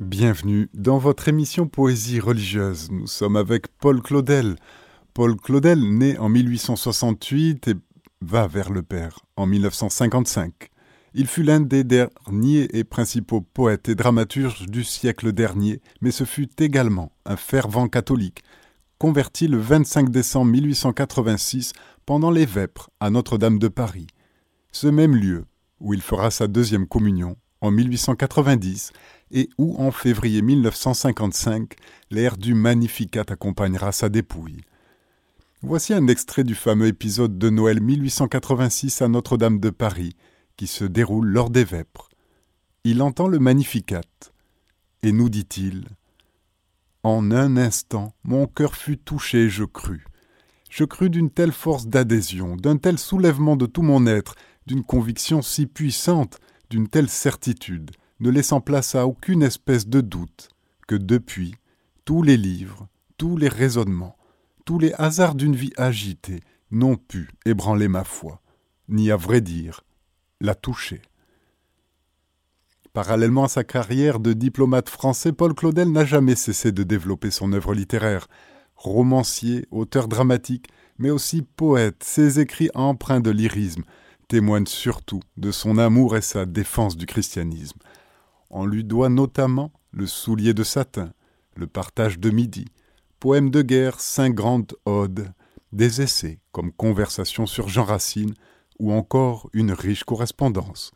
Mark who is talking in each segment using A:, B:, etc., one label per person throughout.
A: Bienvenue dans votre émission Poésie religieuse. Nous sommes avec Paul Claudel. Paul Claudel, né en 1868 et va vers le Père en 1955. Il fut l'un des derniers et principaux poètes et dramaturges du siècle dernier, mais ce fut également un fervent catholique, converti le 25 décembre 1886 pendant les Vêpres à Notre-Dame de Paris, ce même lieu où il fera sa deuxième communion en 1890 et où en février 1955 l'air du Magnificat accompagnera sa dépouille. Voici un extrait du fameux épisode de Noël 1886 à Notre-Dame de Paris qui se déroule lors des Vêpres. Il entend le Magnificat et nous dit-il En un instant, mon cœur fut touché, je crus. Je crus d'une telle force d'adhésion, d'un tel soulèvement de tout mon être, d'une conviction si puissante, d'une telle certitude, ne laissant place à aucune espèce de doute, que depuis, tous les livres, tous les raisonnements, tous les hasards d'une vie agitée n'ont pu ébranler ma foi, ni à vrai dire, la toucher. Parallèlement à sa carrière de diplomate français, Paul Claudel n'a jamais cessé de développer son œuvre littéraire. Romancier, auteur dramatique, mais aussi poète, ses écrits empreints de lyrisme témoignent surtout de son amour et sa défense du christianisme. On lui doit notamment Le soulier de satin, Le partage de midi, poèmes de guerre, cinq grandes odes, des essais comme Conversation sur Jean Racine ou encore une riche correspondance.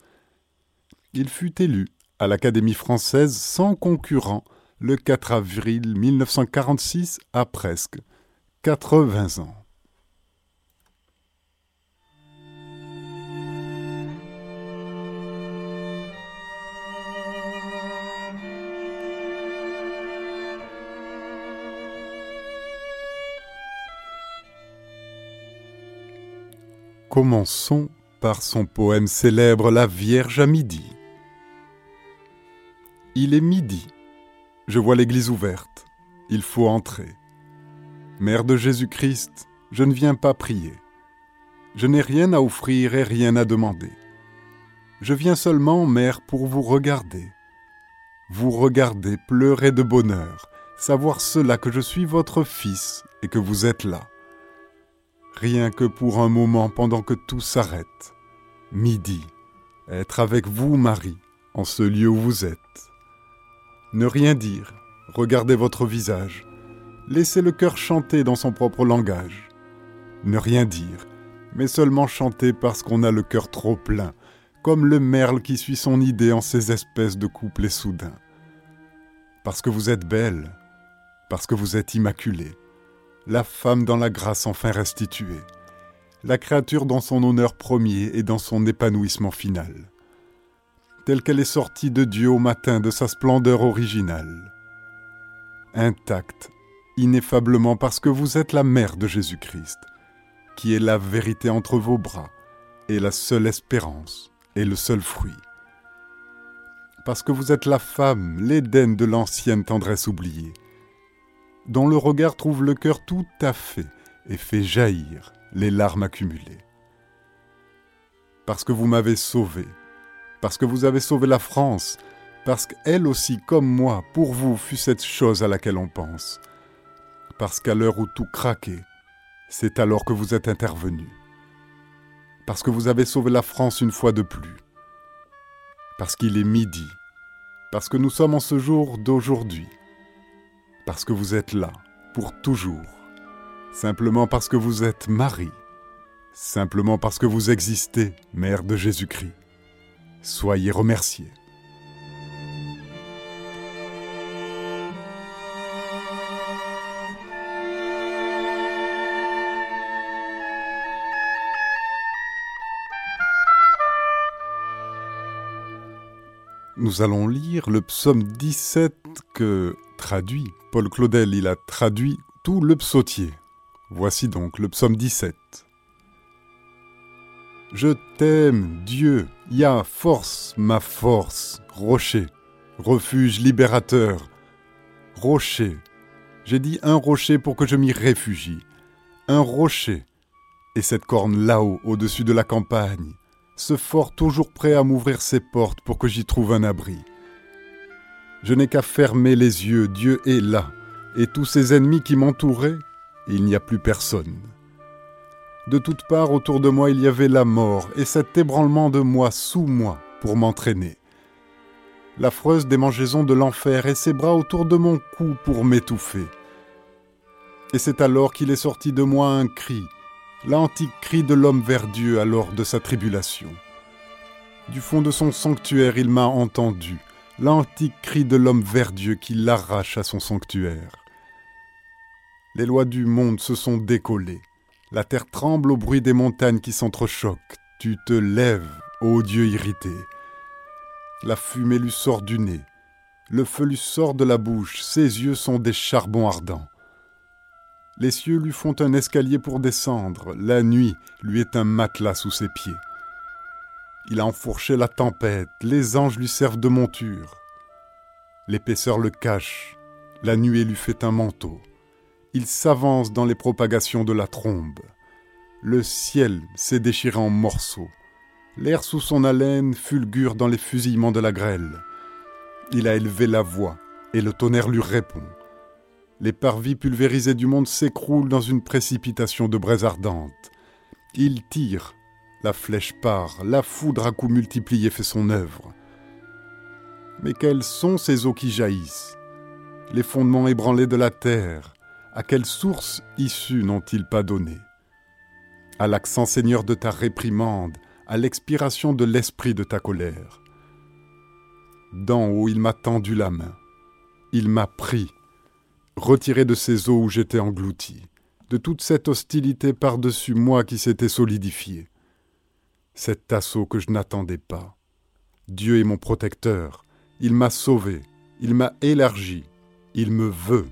A: Il fut élu à l'Académie française sans concurrent le 4 avril 1946 à presque 80 ans. Commençons par son poème célèbre La Vierge à midi. Il est midi. Je vois l'église ouverte. Il faut entrer. Mère de Jésus-Christ, je ne viens pas prier. Je n'ai rien à offrir et rien à demander. Je viens seulement, Mère, pour vous regarder. Vous regarder, pleurer de bonheur, savoir cela que je suis votre fils et que vous êtes là rien que pour un moment pendant que tout s'arrête. Midi, être avec vous, Marie, en ce lieu où vous êtes. Ne rien dire, regardez votre visage, laissez le cœur chanter dans son propre langage. Ne rien dire, mais seulement chanter parce qu'on a le cœur trop plein, comme le merle qui suit son idée en ces espèces de couplets soudains. Parce que vous êtes belle, parce que vous êtes immaculée la femme dans la grâce enfin restituée, la créature dans son honneur premier et dans son épanouissement final, telle qu'elle est sortie de Dieu au matin de sa splendeur originale, intacte, ineffablement parce que vous êtes la mère de Jésus-Christ, qui est la vérité entre vos bras, et la seule espérance, et le seul fruit. Parce que vous êtes la femme, l'Éden de l'ancienne tendresse oubliée, dont le regard trouve le cœur tout à fait et fait jaillir les larmes accumulées. Parce que vous m'avez sauvé, parce que vous avez sauvé la France, parce qu'elle aussi, comme moi, pour vous, fut cette chose à laquelle on pense, parce qu'à l'heure où tout craquait, c'est alors que vous êtes intervenu, parce que vous avez sauvé la France une fois de plus, parce qu'il est midi, parce que nous sommes en ce jour d'aujourd'hui, parce que vous êtes là, pour toujours, simplement parce que vous êtes Marie, simplement parce que vous existez, Mère de Jésus-Christ. Soyez remerciés. Nous allons lire le psaume 17 que traduit Paul Claudel, il a traduit tout le psautier. Voici donc le psaume 17. Je t'aime, Dieu, Ya, force, ma force, rocher, refuge libérateur, rocher. J'ai dit un rocher pour que je m'y réfugie. Un rocher. Et cette corne là-haut, au-dessus de la campagne, ce fort toujours prêt à m'ouvrir ses portes pour que j'y trouve un abri. Je n'ai qu'à fermer les yeux, Dieu est là, et tous ces ennemis qui m'entouraient, il n'y a plus personne. De toutes parts autour de moi il y avait la mort, et cet ébranlement de moi sous moi pour m'entraîner. L'affreuse démangeaison de l'enfer et ses bras autour de mon cou pour m'étouffer. Et c'est alors qu'il est sorti de moi un cri, l'antique cri de l'homme vers Dieu alors de sa tribulation. Du fond de son sanctuaire il m'a entendu, l'antique cri de l'homme vers Dieu qui l'arrache à son sanctuaire. Les lois du monde se sont décollées, la terre tremble au bruit des montagnes qui s'entrechoquent, tu te lèves, ô Dieu irrité. La fumée lui sort du nez, le feu lui sort de la bouche, ses yeux sont des charbons ardents. Les cieux lui font un escalier pour descendre, la nuit lui est un matelas sous ses pieds. Il a enfourché la tempête, les anges lui servent de monture. L'épaisseur le cache, la nuée lui fait un manteau. Il s'avance dans les propagations de la trombe. Le ciel s'est déchiré en morceaux. L'air sous son haleine fulgure dans les fusillements de la grêle. Il a élevé la voix, et le tonnerre lui répond. Les parvis pulvérisés du monde s'écroulent dans une précipitation de braises ardentes. Il tire, la flèche part, la foudre à coups multipliés fait son œuvre. Mais quelles sont ces eaux qui jaillissent? Les fondements ébranlés de la terre, à quelle source issue n'ont-ils pas donné? À l'accent seigneur de ta réprimande, à l'expiration de l'esprit de ta colère. D'en haut il m'a tendu la main, il m'a pris retiré de ces eaux où j'étais englouti, de toute cette hostilité par-dessus moi qui s'était solidifiée. Cet assaut que je n'attendais pas. Dieu est mon protecteur, il m'a sauvé, il m'a élargi, il me veut.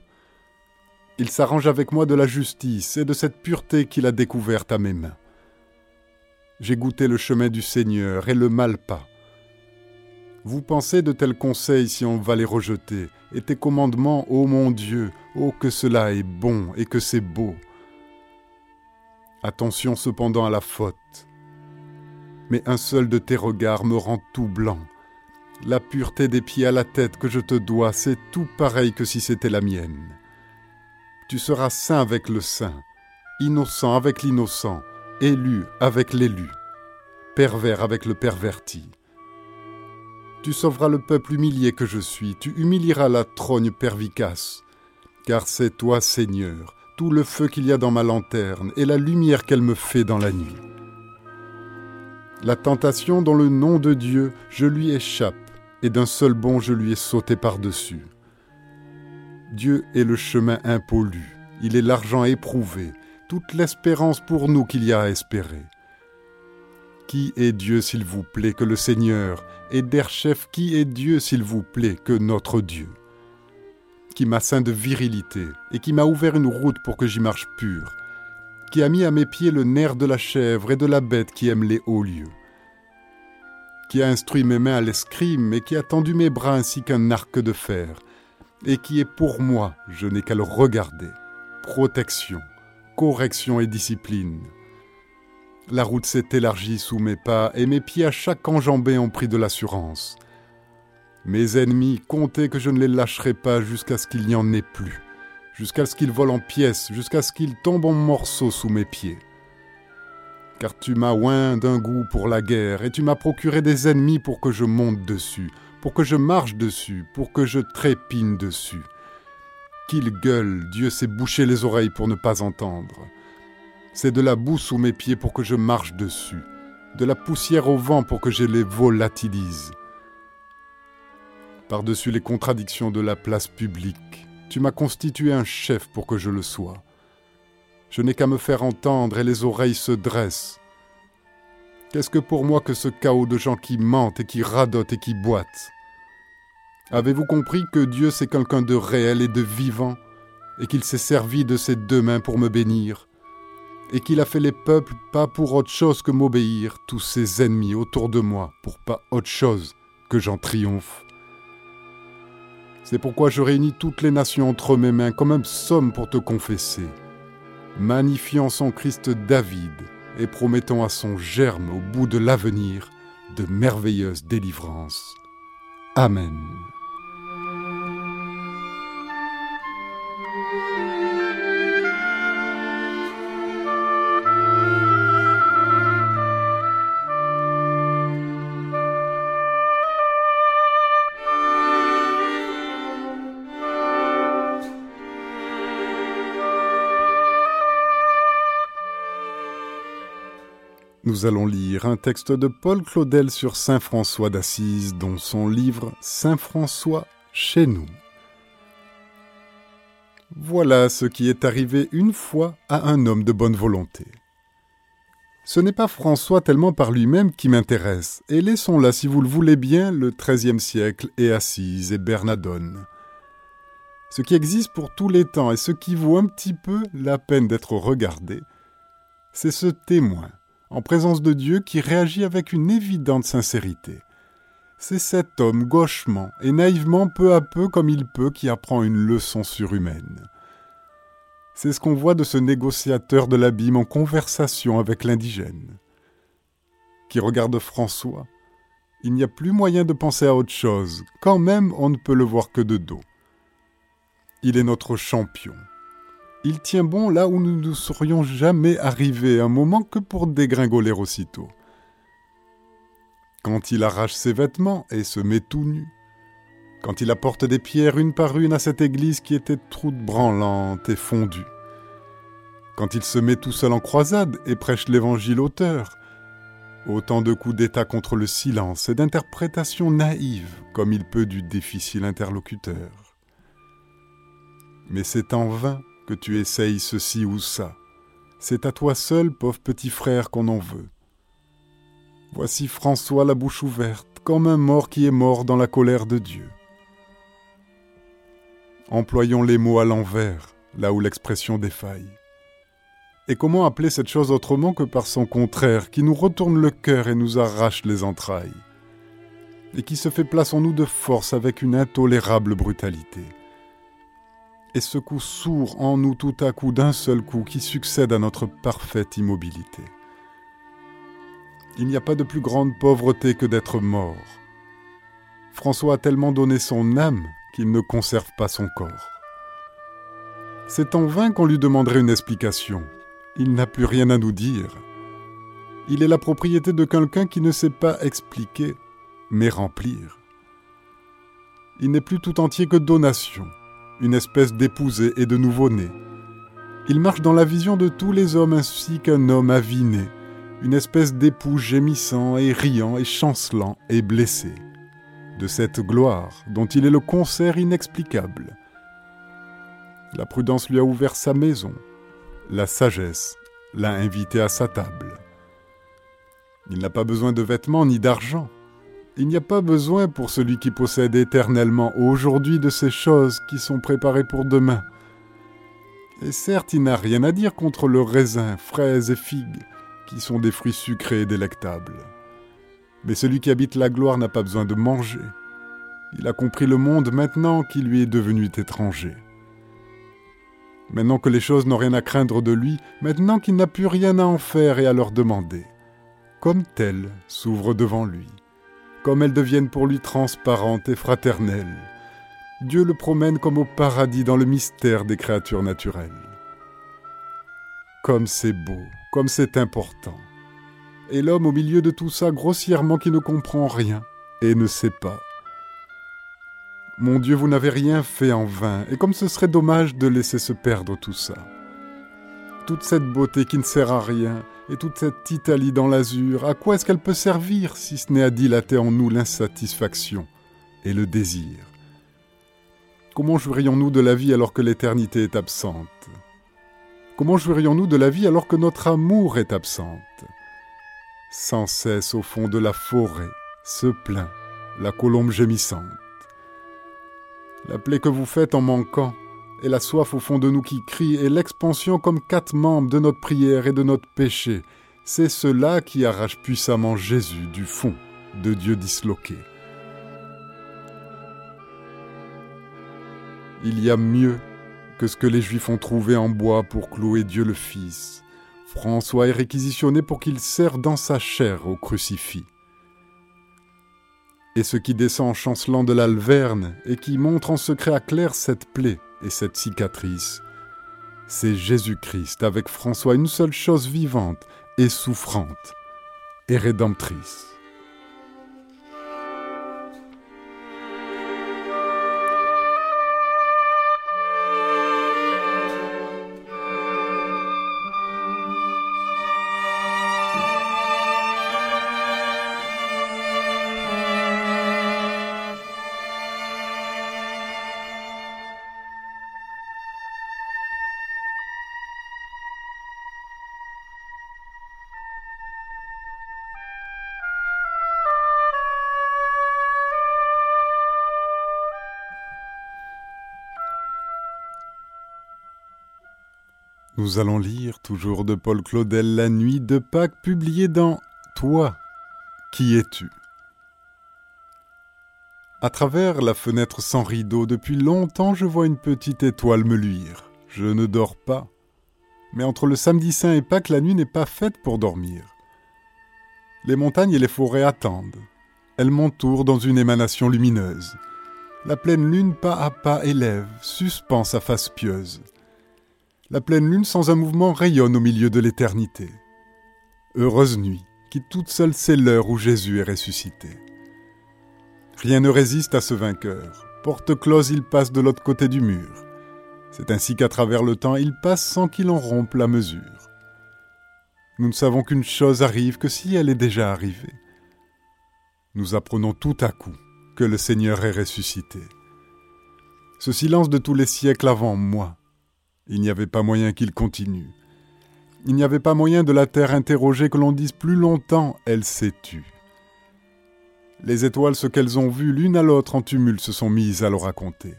A: Il s'arrange avec moi de la justice et de cette pureté qu'il a découverte à mes mains. J'ai goûté le chemin du Seigneur et le mal pas. Vous pensez de tels conseils si on va les rejeter, et tes commandements, ô mon Dieu, ô que cela est bon et que c'est beau. Attention cependant à la faute. Mais un seul de tes regards me rend tout blanc. La pureté des pieds à la tête que je te dois, c'est tout pareil que si c'était la mienne. Tu seras saint avec le saint, innocent avec l'innocent, élu avec l'élu, pervers avec le perverti. Tu sauveras le peuple humilié que je suis, tu humilieras la trogne pervicace. Car c'est toi, Seigneur, tout le feu qu'il y a dans ma lanterne et la lumière qu'elle me fait dans la nuit. La tentation dans le nom de Dieu, je lui échappe, et d'un seul bond je lui ai sauté par-dessus. Dieu est le chemin impollu, il est l'argent éprouvé, toute l'espérance pour nous qu'il y a à espérer. Qui est Dieu, s'il vous plaît, que le Seigneur, et chef qui est Dieu, s'il vous plaît, que notre Dieu? Qui m'a ceint de virilité, et qui m'a ouvert une route pour que j'y marche pur, qui a mis à mes pieds le nerf de la chèvre et de la bête qui aime les hauts lieux, qui a instruit mes mains à l'escrime et qui a tendu mes bras ainsi qu'un arc de fer, et qui est pour moi, je n'ai qu'à le regarder, protection, correction et discipline, la route s'est élargie sous mes pas et mes pieds à chaque enjambée ont pris de l'assurance. Mes ennemis comptaient que je ne les lâcherais pas jusqu'à ce qu'il n'y en ait plus, jusqu'à ce qu'ils volent en pièces, jusqu'à ce qu'ils tombent en morceaux sous mes pieds. Car tu m'as oint d'un goût pour la guerre et tu m'as procuré des ennemis pour que je monte dessus, pour que je marche dessus, pour que je trépine dessus. Qu'ils gueulent, Dieu s'est bouché les oreilles pour ne pas entendre. C'est de la boue sous mes pieds pour que je marche dessus, de la poussière au vent pour que je les volatilise. Par-dessus les contradictions de la place publique, tu m'as constitué un chef pour que je le sois. Je n'ai qu'à me faire entendre et les oreilles se dressent. Qu'est-ce que pour moi que ce chaos de gens qui mentent et qui radotent et qui boitent? Avez-vous compris que Dieu c'est quelqu'un de réel et de vivant et qu'il s'est servi de ses deux mains pour me bénir et qu'il a fait les peuples pas pour autre chose que m'obéir, tous ses ennemis autour de moi, pour pas autre chose que j'en triomphe? C'est pourquoi je réunis toutes les nations entre mes mains comme un psaume pour te confesser, magnifiant son Christ David et promettant à son germe au bout de l'avenir de merveilleuses délivrances. Amen. Nous allons lire un texte de Paul Claudel sur Saint François d'Assise, dont son livre Saint François chez nous. Voilà ce qui est arrivé une fois à un homme de bonne volonté. Ce n'est pas François tellement par lui-même qui m'intéresse, et laissons là, si vous le voulez bien, le XIIIe siècle et Assise et Bernadone. Ce qui existe pour tous les temps et ce qui vaut un petit peu la peine d'être regardé, c'est ce témoin, en présence de Dieu, qui réagit avec une évidente sincérité. C'est cet homme gauchement et naïvement peu à peu comme il peut qui apprend une leçon surhumaine. C'est ce qu'on voit de ce négociateur de l'abîme en conversation avec l'indigène. Qui regarde François, il n'y a plus moyen de penser à autre chose, quand même on ne peut le voir que de dos. Il est notre champion. Il tient bon là où nous ne serions jamais arrivés un moment que pour dégringoler aussitôt. Quand il arrache ses vêtements et se met tout nu, quand il apporte des pierres une par une à cette église qui était toute branlante et fondue, quand il se met tout seul en croisade et prêche l'évangile auteur, autant de coups d'état contre le silence et d'interprétations naïves comme il peut du difficile interlocuteur. Mais c'est en vain que tu essayes ceci ou ça. C'est à toi seul, pauvre petit frère, qu'on en veut. Voici François la bouche ouverte, comme un mort qui est mort dans la colère de Dieu. Employons les mots à l'envers, là où l'expression défaille. Et comment appeler cette chose autrement que par son contraire, qui nous retourne le cœur et nous arrache les entrailles, et qui se fait place en nous de force avec une intolérable brutalité et secoue sourd en nous tout à coup d'un seul coup qui succède à notre parfaite immobilité. Il n'y a pas de plus grande pauvreté que d'être mort. François a tellement donné son âme qu'il ne conserve pas son corps. C'est en vain qu'on lui demanderait une explication. Il n'a plus rien à nous dire. Il est la propriété de quelqu'un qui ne sait pas expliquer, mais remplir. Il n'est plus tout entier que donation une espèce d'épousé et de nouveau-né. Il marche dans la vision de tous les hommes ainsi qu'un homme aviné, une espèce d'époux gémissant et riant et chancelant et blessé. De cette gloire dont il est le concert inexplicable. La prudence lui a ouvert sa maison, la sagesse l'a invité à sa table. Il n'a pas besoin de vêtements ni d'argent. Il n'y a pas besoin pour celui qui possède éternellement aujourd'hui de ces choses qui sont préparées pour demain. Et certes, il n'a rien à dire contre le raisin, fraises et figues, qui sont des fruits sucrés et délectables. Mais celui qui habite la gloire n'a pas besoin de manger. Il a compris le monde maintenant qui lui est devenu étranger. Maintenant que les choses n'ont rien à craindre de lui, maintenant qu'il n'a plus rien à en faire et à leur demander, comme tel s'ouvre devant lui comme elles deviennent pour lui transparentes et fraternelles. Dieu le promène comme au paradis dans le mystère des créatures naturelles. Comme c'est beau, comme c'est important. Et l'homme au milieu de tout ça grossièrement qui ne comprend rien et ne sait pas. Mon Dieu, vous n'avez rien fait en vain, et comme ce serait dommage de laisser se perdre tout ça. Toute cette beauté qui ne sert à rien, et toute cette Italie dans l'azur, à quoi est-ce qu'elle peut servir si ce n'est à dilater en nous l'insatisfaction et le désir? Comment jouirions-nous de la vie alors que l'éternité est absente? Comment jouirions-nous de la vie alors que notre amour est absente? Sans cesse au fond de la forêt se plaint la colombe gémissante. La plaie que vous faites en manquant, et la soif au fond de nous qui crie, et l'expansion comme quatre membres de notre prière et de notre péché. C'est cela qui arrache puissamment Jésus du fond de Dieu disloqué. Il y a mieux que ce que les Juifs ont trouvé en bois pour clouer Dieu le Fils. François est réquisitionné pour qu'il serve dans sa chair au crucifix. Et ce qui descend en chancelant de l'alverne et qui montre en secret à Claire cette plaie, et cette cicatrice, c'est Jésus-Christ avec François, une seule chose vivante et souffrante et rédemptrice. Nous allons lire toujours de Paul Claudel La nuit de Pâques publié dans Toi, qui es-tu? À travers la fenêtre sans rideau, depuis longtemps je vois une petite étoile me luire. Je ne dors pas. Mais entre le samedi saint et Pâques, la nuit n'est pas faite pour dormir. Les montagnes et les forêts attendent. Elles m'entourent dans une émanation lumineuse. La pleine lune pas à pas élève, suspend sa face pieuse. La pleine lune sans un mouvement rayonne au milieu de l'éternité. Heureuse nuit, qui toute seule sait l'heure où Jésus est ressuscité. Rien ne résiste à ce vainqueur. Porte close, il passe de l'autre côté du mur. C'est ainsi qu'à travers le temps, il passe sans qu'il en rompe la mesure. Nous ne savons qu'une chose arrive que si elle est déjà arrivée. Nous apprenons tout à coup que le Seigneur est ressuscité. Ce silence de tous les siècles avant moi, il n'y avait pas moyen qu'il continue. Il n'y avait pas moyen de la terre interroger que l'on dise plus longtemps elle s'est tue. Les étoiles, ce qu'elles ont vu l'une à l'autre en tumulte, se sont mises à le raconter.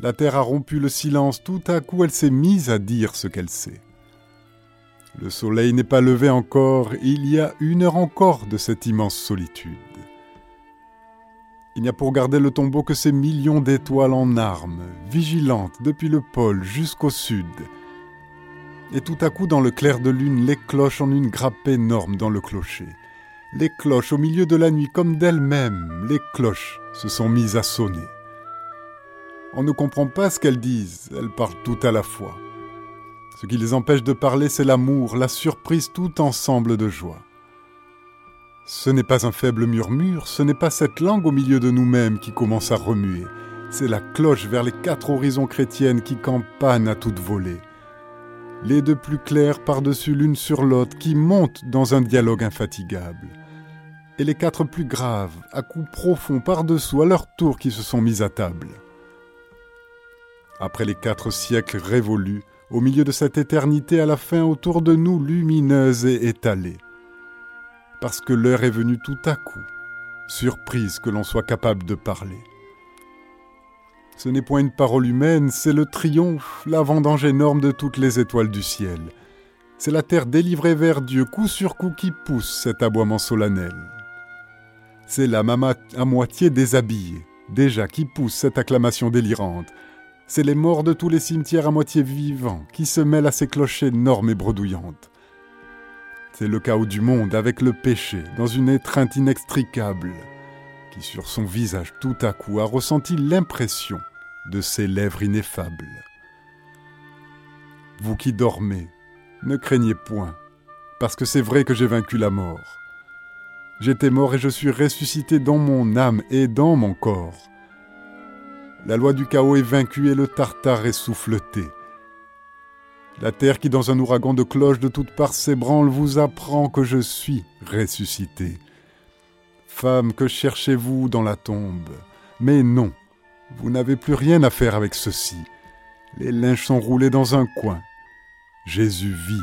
A: La terre a rompu le silence, tout à coup elle s'est mise à dire ce qu'elle sait. Le soleil n'est pas levé encore, il y a une heure encore de cette immense solitude. Il n'y a pour garder le tombeau que ces millions d'étoiles en armes, vigilantes depuis le pôle jusqu'au sud. Et tout à coup, dans le clair de lune, les cloches en une grappe énorme dans le clocher. Les cloches au milieu de la nuit, comme d'elles-mêmes, les cloches se sont mises à sonner. On ne comprend pas ce qu'elles disent, elles parlent tout à la fois. Ce qui les empêche de parler, c'est l'amour, la surprise, tout ensemble de joie. Ce n'est pas un faible murmure, ce n'est pas cette langue au milieu de nous-mêmes qui commence à remuer, c'est la cloche vers les quatre horizons chrétiennes qui campanent à toute volée. Les deux plus clairs par-dessus l'une sur l'autre qui montent dans un dialogue infatigable. Et les quatre plus graves, à coups profonds par-dessous à leur tour qui se sont mis à table. Après les quatre siècles révolus, au milieu de cette éternité à la fin autour de nous lumineuse et étalée, parce que l'heure est venue tout à coup, surprise que l'on soit capable de parler. Ce n'est point une parole humaine, c'est le triomphe, la vendange énorme de toutes les étoiles du ciel. C'est la terre délivrée vers Dieu, coup sur coup, qui pousse cet aboiement solennel. C'est l'âme à moitié déshabillée, déjà, qui pousse cette acclamation délirante. C'est les morts de tous les cimetières à moitié vivants qui se mêlent à ces clochers énormes et bredouillantes. C'est le chaos du monde avec le péché, dans une étreinte inextricable, qui sur son visage tout à coup a ressenti l'impression de ses lèvres ineffables. Vous qui dormez, ne craignez point, parce que c'est vrai que j'ai vaincu la mort. J'étais mort et je suis ressuscité dans mon âme et dans mon corps. La loi du chaos est vaincue et le tartare est souffleté. La terre qui dans un ouragan de cloches de toutes parts s'ébranle vous apprend que je suis ressuscité. Femme, que cherchez-vous dans la tombe? Mais non, vous n'avez plus rien à faire avec ceci. Les linges sont roulés dans un coin. Jésus vit,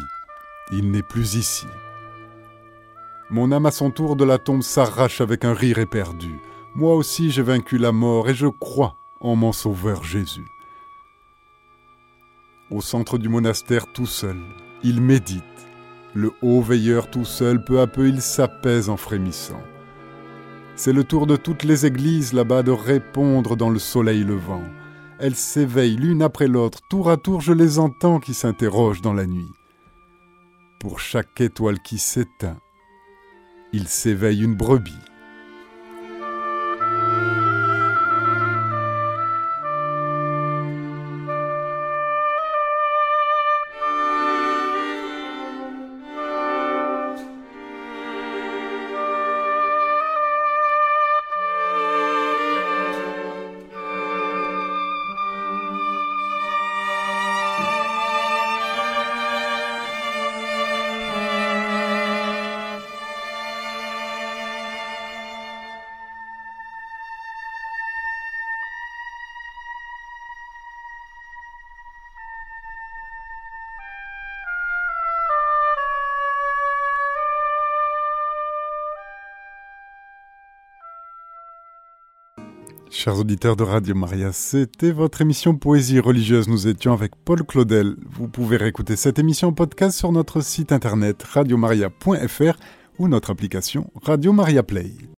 A: il n'est plus ici. Mon âme à son tour de la tombe s'arrache avec un rire éperdu. Moi aussi j'ai vaincu la mort et je crois en mon Sauveur Jésus. Au centre du monastère tout seul, il médite. Le haut veilleur tout seul, peu à peu, il s'apaise en frémissant. C'est le tour de toutes les églises là-bas de répondre dans le soleil levant. Elles s'éveillent l'une après l'autre, tour à tour je les entends qui s'interrogent dans la nuit. Pour chaque étoile qui s'éteint, il s'éveille une brebis. Chers auditeurs de Radio Maria, c'était votre émission Poésie religieuse. Nous étions avec Paul Claudel. Vous pouvez réécouter cette émission podcast sur notre site internet radiomaria.fr ou notre application Radio Maria Play.